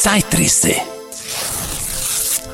Zeitrisse.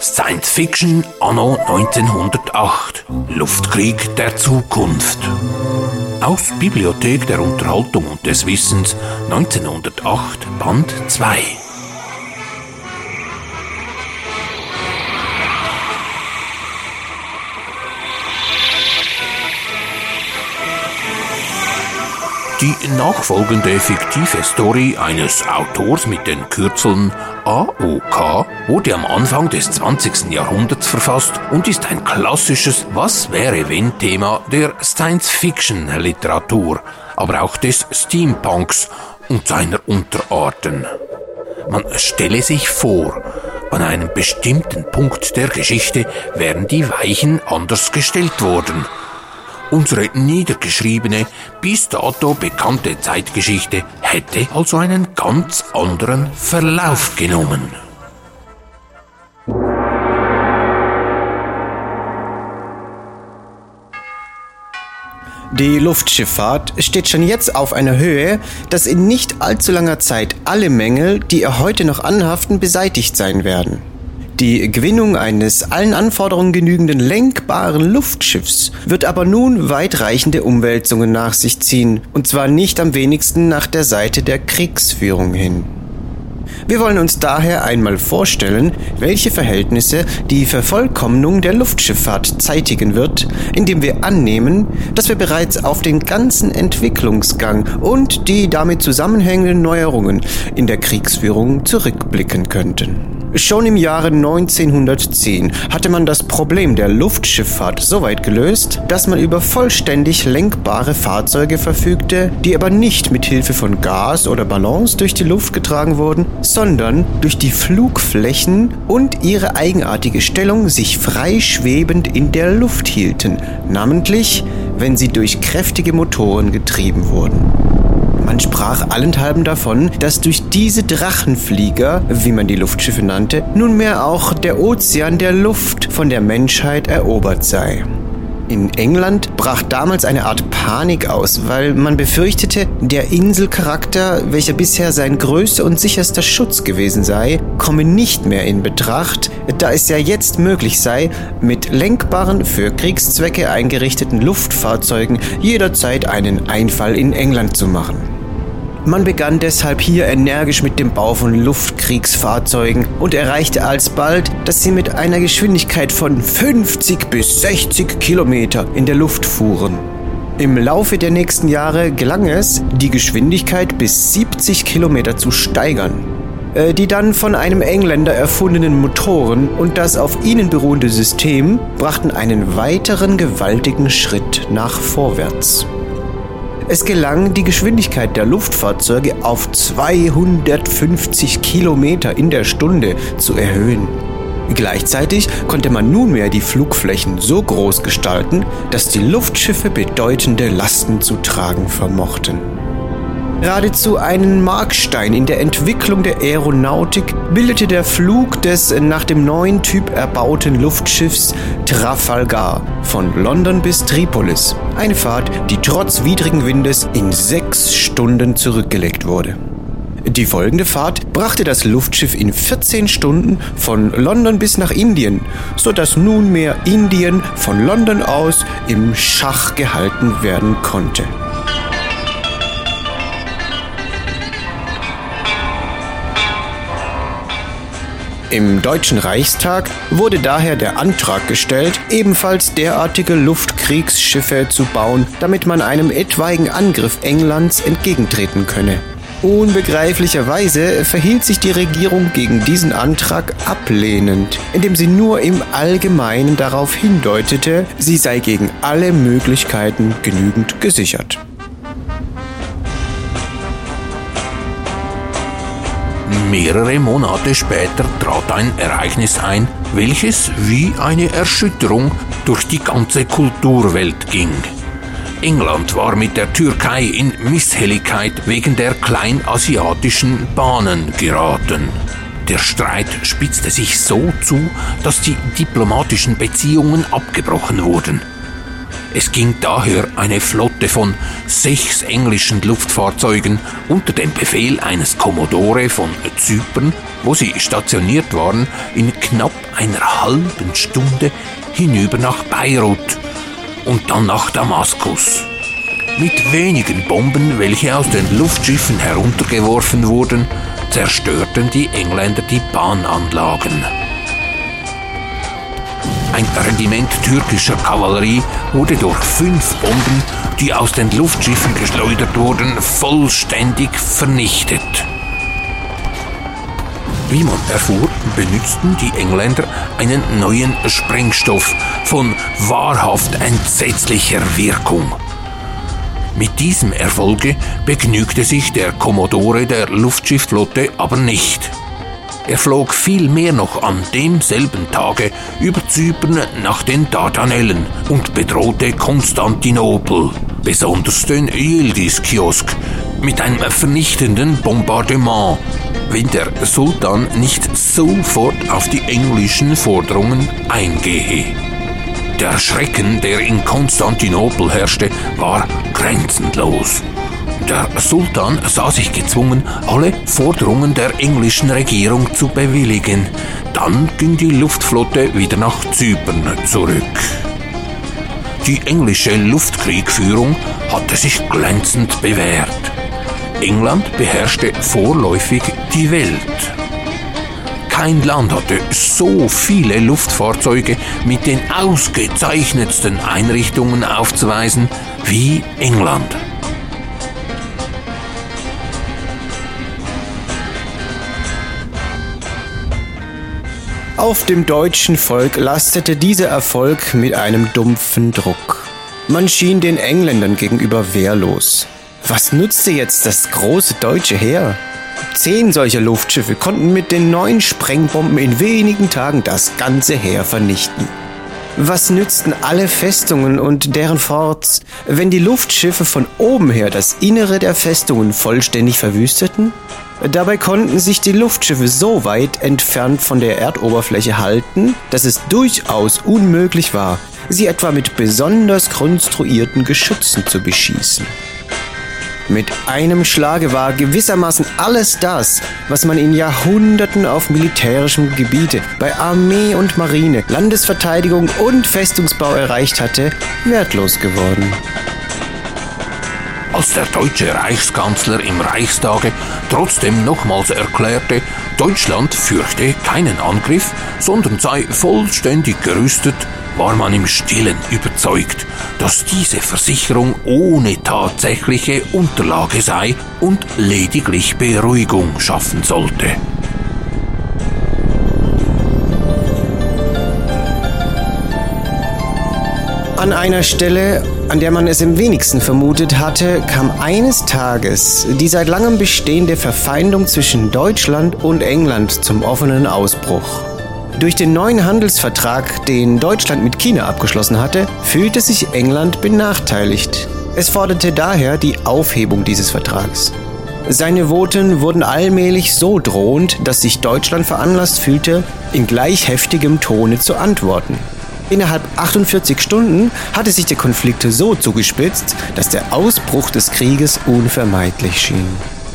Science Fiction anno 1908. Luftkrieg der Zukunft. Aus Bibliothek der Unterhaltung und des Wissens 1908 Band 2. Die nachfolgende fiktive Story eines Autors mit den Kürzeln AOK wurde am Anfang des 20. Jahrhunderts verfasst und ist ein klassisches Was wäre wenn Thema der Science-Fiction-Literatur, aber auch des Steampunks und seiner Unterarten. Man stelle sich vor, an einem bestimmten Punkt der Geschichte wären die Weichen anders gestellt worden – Unsere niedergeschriebene, bis dato bekannte Zeitgeschichte hätte also einen ganz anderen Verlauf genommen. Die Luftschifffahrt steht schon jetzt auf einer Höhe, dass in nicht allzu langer Zeit alle Mängel, die ihr heute noch anhaften, beseitigt sein werden. Die Gewinnung eines allen Anforderungen genügenden lenkbaren Luftschiffs wird aber nun weitreichende Umwälzungen nach sich ziehen, und zwar nicht am wenigsten nach der Seite der Kriegsführung hin. Wir wollen uns daher einmal vorstellen, welche Verhältnisse die Vervollkommnung der Luftschifffahrt zeitigen wird, indem wir annehmen, dass wir bereits auf den ganzen Entwicklungsgang und die damit zusammenhängenden Neuerungen in der Kriegsführung zurückblicken könnten. Schon im Jahre 1910 hatte man das Problem der Luftschifffahrt so weit gelöst, dass man über vollständig lenkbare Fahrzeuge verfügte, die aber nicht mit Hilfe von Gas oder Ballons durch die Luft getragen wurden, sondern durch die Flugflächen und ihre eigenartige Stellung sich frei schwebend in der Luft hielten, namentlich wenn sie durch kräftige Motoren getrieben wurden. Man sprach allenthalben davon, dass durch diese Drachenflieger, wie man die Luftschiffe nannte, nunmehr auch der Ozean der Luft von der Menschheit erobert sei. In England brach damals eine Art Panik aus, weil man befürchtete, der Inselcharakter, welcher bisher sein größter und sicherster Schutz gewesen sei, komme nicht mehr in Betracht, da es ja jetzt möglich sei, mit lenkbaren, für Kriegszwecke eingerichteten Luftfahrzeugen jederzeit einen Einfall in England zu machen. Man begann deshalb hier energisch mit dem Bau von Luftkriegsfahrzeugen und erreichte alsbald, dass sie mit einer Geschwindigkeit von 50 bis 60 Kilometer in der Luft fuhren. Im Laufe der nächsten Jahre gelang es, die Geschwindigkeit bis 70 Kilometer zu steigern. Äh, die dann von einem Engländer erfundenen Motoren und das auf ihnen beruhende System brachten einen weiteren gewaltigen Schritt nach vorwärts. Es gelang, die Geschwindigkeit der Luftfahrzeuge auf 250 Kilometer in der Stunde zu erhöhen. Gleichzeitig konnte man nunmehr die Flugflächen so groß gestalten, dass die Luftschiffe bedeutende Lasten zu tragen vermochten. Geradezu einen Markstein in der Entwicklung der Aeronautik bildete der Flug des nach dem neuen Typ erbauten Luftschiffs Trafalgar von London bis Tripolis. Eine Fahrt, die trotz widrigen Windes in sechs Stunden zurückgelegt wurde. Die folgende Fahrt brachte das Luftschiff in 14 Stunden von London bis nach Indien, sodass nunmehr Indien von London aus im Schach gehalten werden konnte. Im Deutschen Reichstag wurde daher der Antrag gestellt, ebenfalls derartige Luftkriegsschiffe zu bauen, damit man einem etwaigen Angriff Englands entgegentreten könne. Unbegreiflicherweise verhielt sich die Regierung gegen diesen Antrag ablehnend, indem sie nur im Allgemeinen darauf hindeutete, sie sei gegen alle Möglichkeiten genügend gesichert. Mehrere Monate später trat ein Ereignis ein, welches wie eine Erschütterung durch die ganze Kulturwelt ging. England war mit der Türkei in Misshelligkeit wegen der kleinasiatischen Bahnen geraten. Der Streit spitzte sich so zu, dass die diplomatischen Beziehungen abgebrochen wurden. Es ging daher eine Flotte von sechs englischen Luftfahrzeugen unter dem Befehl eines Kommodore von Zypern, wo sie stationiert waren, in knapp einer halben Stunde hinüber nach Beirut und dann nach Damaskus. Mit wenigen Bomben, welche aus den Luftschiffen heruntergeworfen wurden, zerstörten die Engländer die Bahnanlagen. Ein Regiment türkischer Kavallerie wurde durch fünf Bomben, die aus den Luftschiffen geschleudert wurden, vollständig vernichtet. Wie man erfuhr, benützten die Engländer einen neuen Sprengstoff von wahrhaft entsetzlicher Wirkung. Mit diesem Erfolge begnügte sich der Kommodore der Luftschiffflotte aber nicht. Er flog vielmehr noch an demselben Tage über Zypern nach den Dardanellen und bedrohte Konstantinopel, besonders den Yildiz-Kiosk, mit einem vernichtenden Bombardement, wenn der Sultan nicht sofort auf die englischen Forderungen eingehe. Der Schrecken, der in Konstantinopel herrschte, war grenzenlos. Der Sultan sah sich gezwungen, alle Forderungen der englischen Regierung zu bewilligen. Dann ging die Luftflotte wieder nach Zypern zurück. Die englische Luftkriegführung hatte sich glänzend bewährt. England beherrschte vorläufig die Welt. Kein Land hatte so viele Luftfahrzeuge mit den ausgezeichnetsten Einrichtungen aufzuweisen wie England. Auf dem deutschen Volk lastete dieser Erfolg mit einem dumpfen Druck. Man schien den Engländern gegenüber wehrlos. Was nutzte jetzt das große deutsche Heer? Zehn solcher Luftschiffe konnten mit den neuen Sprengbomben in wenigen Tagen das ganze Heer vernichten. Was nützten alle Festungen und deren Forts, wenn die Luftschiffe von oben her das Innere der Festungen vollständig verwüsteten? Dabei konnten sich die Luftschiffe so weit entfernt von der Erdoberfläche halten, dass es durchaus unmöglich war, sie etwa mit besonders konstruierten Geschützen zu beschießen. Mit einem Schlage war gewissermaßen alles das, was man in Jahrhunderten auf militärischem Gebiete bei Armee und Marine, Landesverteidigung und Festungsbau erreicht hatte, wertlos geworden. Als der deutsche Reichskanzler im Reichstage trotzdem nochmals erklärte, Deutschland fürchte keinen Angriff, sondern sei vollständig gerüstet, war man im stillen überzeugt, dass diese Versicherung ohne tatsächliche Unterlage sei und lediglich Beruhigung schaffen sollte. An einer Stelle, an der man es im wenigsten vermutet hatte, kam eines Tages die seit langem bestehende Verfeindung zwischen Deutschland und England zum offenen Ausbruch. Durch den neuen Handelsvertrag, den Deutschland mit China abgeschlossen hatte, fühlte sich England benachteiligt. Es forderte daher die Aufhebung dieses Vertrags. Seine Voten wurden allmählich so drohend, dass sich Deutschland veranlasst fühlte, in gleich heftigem Tone zu antworten. Innerhalb 48 Stunden hatte sich der Konflikt so zugespitzt, dass der Ausbruch des Krieges unvermeidlich schien.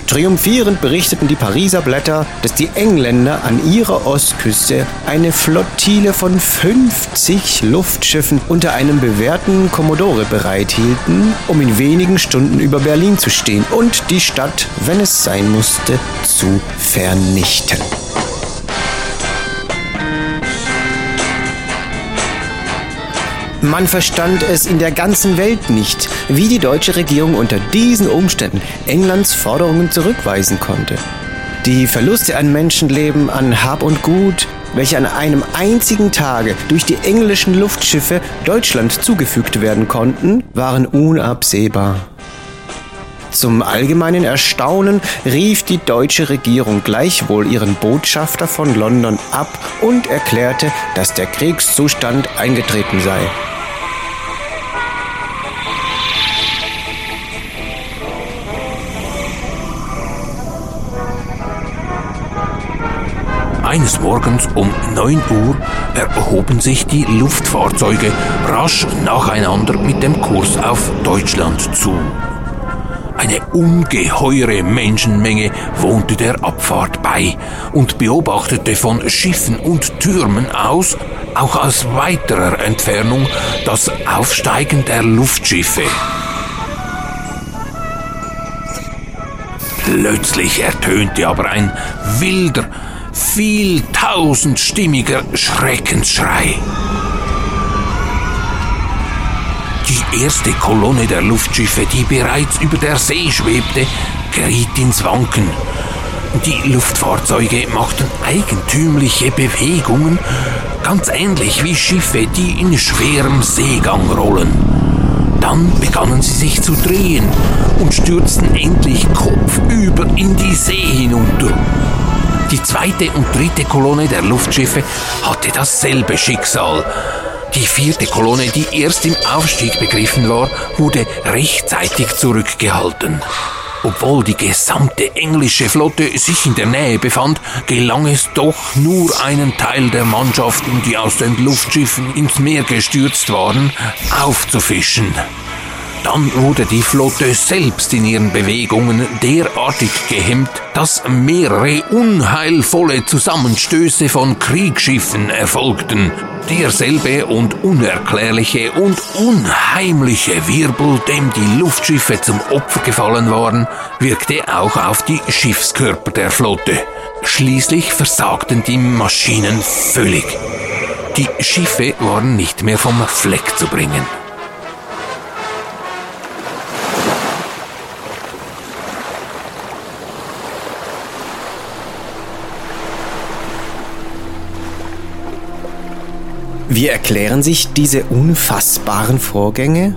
Triumphierend berichteten die Pariser Blätter, dass die Engländer an ihrer Ostküste eine Flottille von 50 Luftschiffen unter einem bewährten Kommodore bereithielten, um in wenigen Stunden über Berlin zu stehen und die Stadt, wenn es sein musste, zu vernichten. Man verstand es in der ganzen Welt nicht, wie die deutsche Regierung unter diesen Umständen Englands Forderungen zurückweisen konnte. Die Verluste an Menschenleben, an Hab und Gut, welche an einem einzigen Tage durch die englischen Luftschiffe Deutschland zugefügt werden konnten, waren unabsehbar. Zum allgemeinen Erstaunen rief die deutsche Regierung gleichwohl ihren Botschafter von London ab und erklärte, dass der Kriegszustand eingetreten sei. Eines Morgens um 9 Uhr erhoben sich die Luftfahrzeuge rasch nacheinander mit dem Kurs auf Deutschland zu. Eine ungeheure Menschenmenge wohnte der Abfahrt bei und beobachtete von Schiffen und Türmen aus, auch aus weiterer Entfernung, das Aufsteigen der Luftschiffe. Plötzlich ertönte aber ein wilder, viel tausendstimmiger Schreckensschrei. Die erste Kolonne der Luftschiffe, die bereits über der See schwebte, geriet ins Wanken. Die Luftfahrzeuge machten eigentümliche Bewegungen, ganz ähnlich wie Schiffe, die in schwerem Seegang rollen. Dann begannen sie sich zu drehen und stürzten endlich kopfüber in die See hinunter. Die zweite und dritte Kolonne der Luftschiffe hatte dasselbe Schicksal. Die vierte Kolonne, die erst im Aufstieg begriffen war, wurde rechtzeitig zurückgehalten. Obwohl die gesamte englische Flotte sich in der Nähe befand, gelang es doch nur einen Teil der Mannschaften, die aus den Luftschiffen ins Meer gestürzt waren, aufzufischen. Dann wurde die Flotte selbst in ihren Bewegungen derartig gehemmt, dass mehrere unheilvolle Zusammenstöße von Kriegsschiffen erfolgten. Derselbe und unerklärliche und unheimliche Wirbel, dem die Luftschiffe zum Opfer gefallen waren, wirkte auch auf die Schiffskörper der Flotte. Schließlich versagten die Maschinen völlig. Die Schiffe waren nicht mehr vom Fleck zu bringen. Wie erklären sich diese unfassbaren Vorgänge?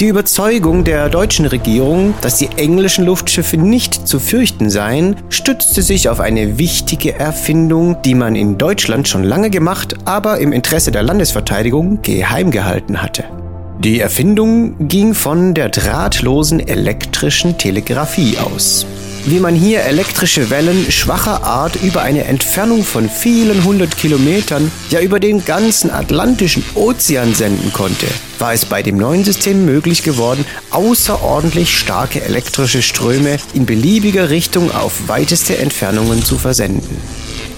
Die Überzeugung der deutschen Regierung, dass die englischen Luftschiffe nicht zu fürchten seien, stützte sich auf eine wichtige Erfindung, die man in Deutschland schon lange gemacht, aber im Interesse der Landesverteidigung geheim gehalten hatte. Die Erfindung ging von der drahtlosen elektrischen Telegrafie aus wie man hier elektrische Wellen schwacher Art über eine Entfernung von vielen hundert Kilometern, ja über den ganzen Atlantischen Ozean senden konnte, war es bei dem neuen System möglich geworden, außerordentlich starke elektrische Ströme in beliebiger Richtung auf weiteste Entfernungen zu versenden.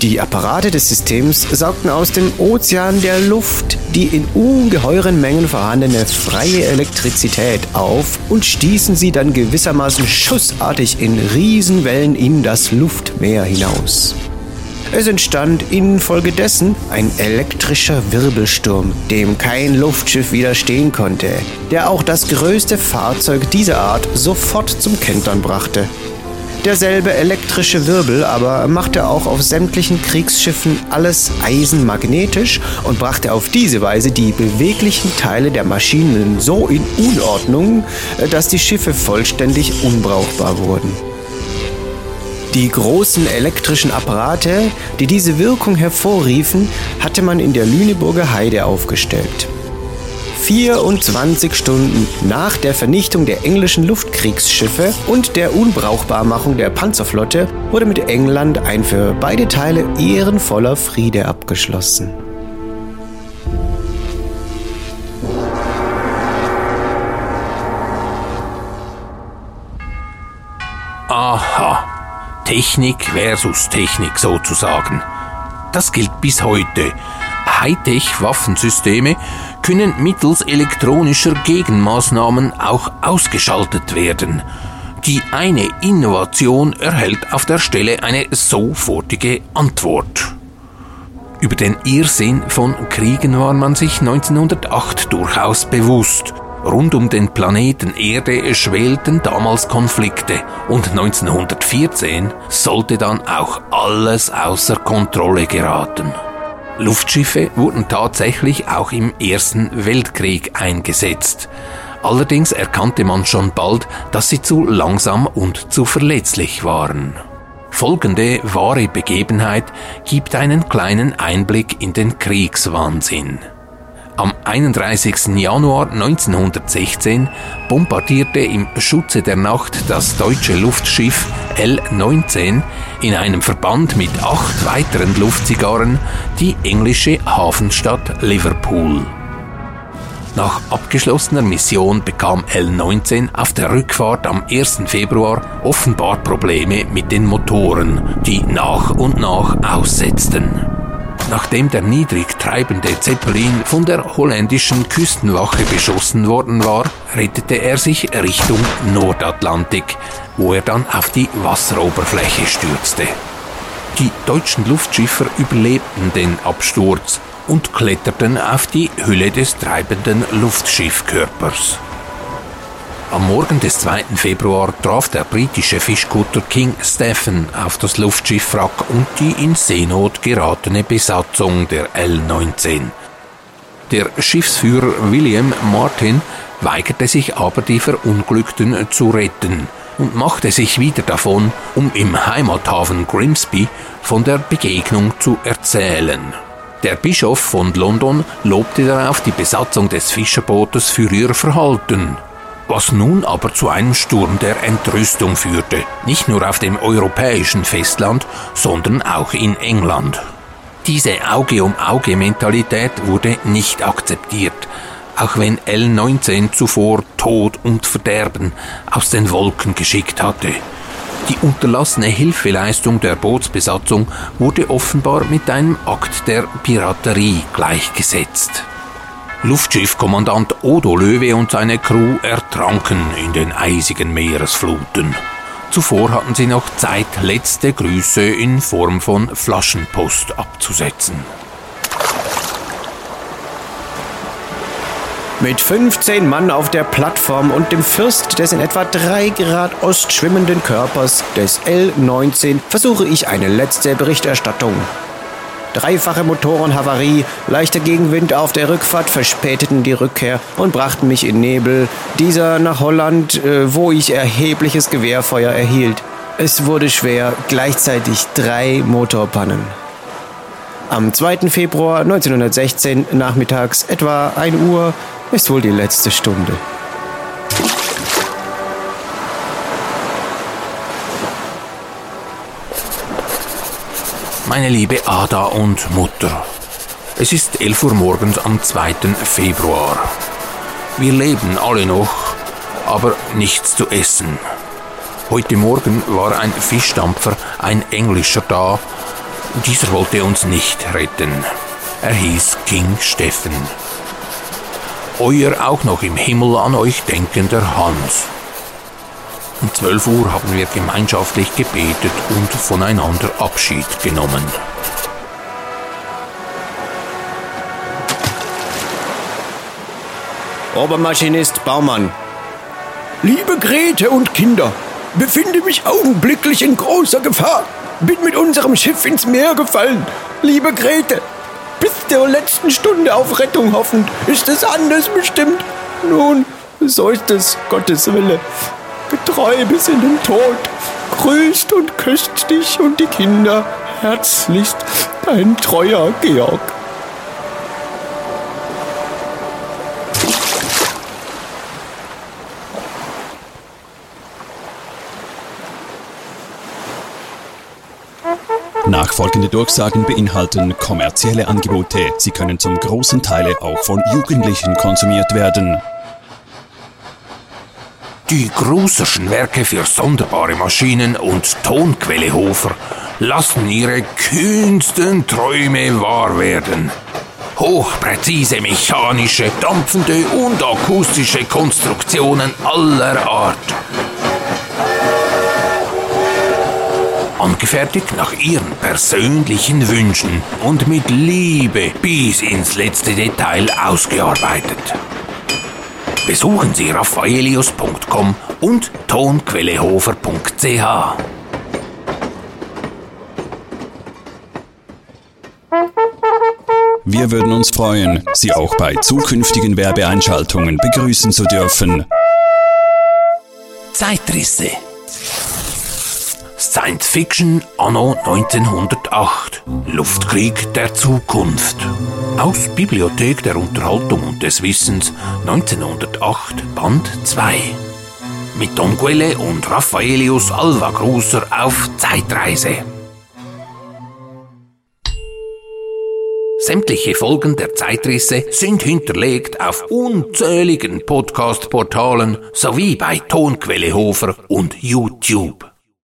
Die Apparate des Systems saugten aus dem Ozean der Luft die in ungeheuren Mengen vorhandene freie Elektrizität auf und stießen sie dann gewissermaßen schussartig in Riesenwellen in das Luftmeer hinaus. Es entstand infolgedessen ein elektrischer Wirbelsturm, dem kein Luftschiff widerstehen konnte, der auch das größte Fahrzeug dieser Art sofort zum Kentern brachte. Derselbe elektrische Wirbel aber machte auch auf sämtlichen Kriegsschiffen alles eisenmagnetisch und brachte auf diese Weise die beweglichen Teile der Maschinen so in Unordnung, dass die Schiffe vollständig unbrauchbar wurden. Die großen elektrischen Apparate, die diese Wirkung hervorriefen, hatte man in der Lüneburger Heide aufgestellt. 24 Stunden nach der Vernichtung der englischen Luftkriegsschiffe und der Unbrauchbarmachung der Panzerflotte wurde mit England ein für beide Teile ehrenvoller Friede abgeschlossen. Aha, Technik versus Technik sozusagen. Das gilt bis heute. Hightech-Waffensysteme können mittels elektronischer Gegenmaßnahmen auch ausgeschaltet werden. Die eine Innovation erhält auf der Stelle eine sofortige Antwort. Über den Irrsinn von Kriegen war man sich 1908 durchaus bewusst. Rund um den Planeten Erde schwelten damals Konflikte und 1914 sollte dann auch alles außer Kontrolle geraten. Luftschiffe wurden tatsächlich auch im Ersten Weltkrieg eingesetzt. Allerdings erkannte man schon bald, dass sie zu langsam und zu verletzlich waren. Folgende wahre Begebenheit gibt einen kleinen Einblick in den Kriegswahnsinn. Am 31. Januar 1916 bombardierte im Schutze der Nacht das deutsche Luftschiff L-19 in einem Verband mit acht weiteren Luftzigarren die englische Hafenstadt Liverpool. Nach abgeschlossener Mission bekam L-19 auf der Rückfahrt am 1. Februar offenbar Probleme mit den Motoren, die nach und nach aussetzten. Nachdem der niedrig treibende Zeppelin von der holländischen Küstenwache beschossen worden war, rettete er sich Richtung Nordatlantik, wo er dann auf die Wasseroberfläche stürzte. Die deutschen Luftschiffer überlebten den Absturz und kletterten auf die Hülle des treibenden Luftschiffkörpers. Am Morgen des 2. Februar traf der britische Fischkutter King Stephen auf das Luftschiffwrack und die in Seenot geratene Besatzung der L-19. Der Schiffsführer William Martin weigerte sich aber, die Verunglückten zu retten und machte sich wieder davon, um im Heimathafen Grimsby von der Begegnung zu erzählen. Der Bischof von London lobte darauf die Besatzung des Fischerbootes für ihr Verhalten was nun aber zu einem Sturm der Entrüstung führte, nicht nur auf dem europäischen Festland, sondern auch in England. Diese Auge-um-Auge-Mentalität wurde nicht akzeptiert, auch wenn L19 zuvor Tod und Verderben aus den Wolken geschickt hatte. Die unterlassene Hilfeleistung der Bootsbesatzung wurde offenbar mit einem Akt der Piraterie gleichgesetzt. Luftschiffkommandant Odo Löwe und seine Crew ertranken in den eisigen Meeresfluten. Zuvor hatten sie noch Zeit, letzte Grüße in Form von Flaschenpost abzusetzen. Mit 15 Mann auf der Plattform und dem Fürst des in etwa 3 Grad Ost schwimmenden Körpers des L-19 versuche ich eine letzte Berichterstattung. Dreifache Motorenhavarie, leichter Gegenwind auf der Rückfahrt verspäteten die Rückkehr und brachten mich in Nebel, dieser nach Holland, äh, wo ich erhebliches Gewehrfeuer erhielt. Es wurde schwer, gleichzeitig drei Motorpannen. Am 2. Februar 1916 nachmittags etwa 1 Uhr ist wohl die letzte Stunde. Meine liebe Ada und Mutter. Es ist 11 Uhr morgens am 2. Februar. Wir leben alle noch, aber nichts zu essen. Heute Morgen war ein Fischdampfer, ein Englischer da. Dieser wollte uns nicht retten. Er hieß King Steffen. Euer auch noch im Himmel an euch denkender Hans. Um 12 Uhr haben wir gemeinschaftlich gebetet und voneinander Abschied genommen. Obermaschinist Baumann. Liebe Grete und Kinder, befinde mich augenblicklich in großer Gefahr. Bin mit unserem Schiff ins Meer gefallen. Liebe Grete, bis zur letzten Stunde auf Rettung hoffend, ist es anders bestimmt. Nun, so ist es, Gottes Wille getreu bis in den Tod, grüßt und küsst dich und die Kinder herzlichst, dein treuer Georg. Nachfolgende Durchsagen beinhalten kommerzielle Angebote. Sie können zum großen Teil auch von Jugendlichen konsumiert werden. Die Gruserschen Werke für sonderbare Maschinen und Tonquellehofer lassen ihre kühnsten Träume wahr werden. Hochpräzise mechanische, dampfende und akustische Konstruktionen aller Art. Angefertigt nach ihren persönlichen Wünschen und mit Liebe bis ins letzte Detail ausgearbeitet besuchen Sie raffaelius.com und tonquellehofer.ch. Wir würden uns freuen, Sie auch bei zukünftigen Werbeeinschaltungen begrüßen zu dürfen. Zeitrisse Science Fiction anno 1908. Luftkrieg der Zukunft. Aus Bibliothek der Unterhaltung und des Wissens 1908 Band 2. Mit Don Quelle und Raffaelius Alva Großer auf Zeitreise. Sämtliche Folgen der Zeitrisse sind hinterlegt auf unzähligen Podcast-Portalen sowie bei Tonquelle Hofer und YouTube.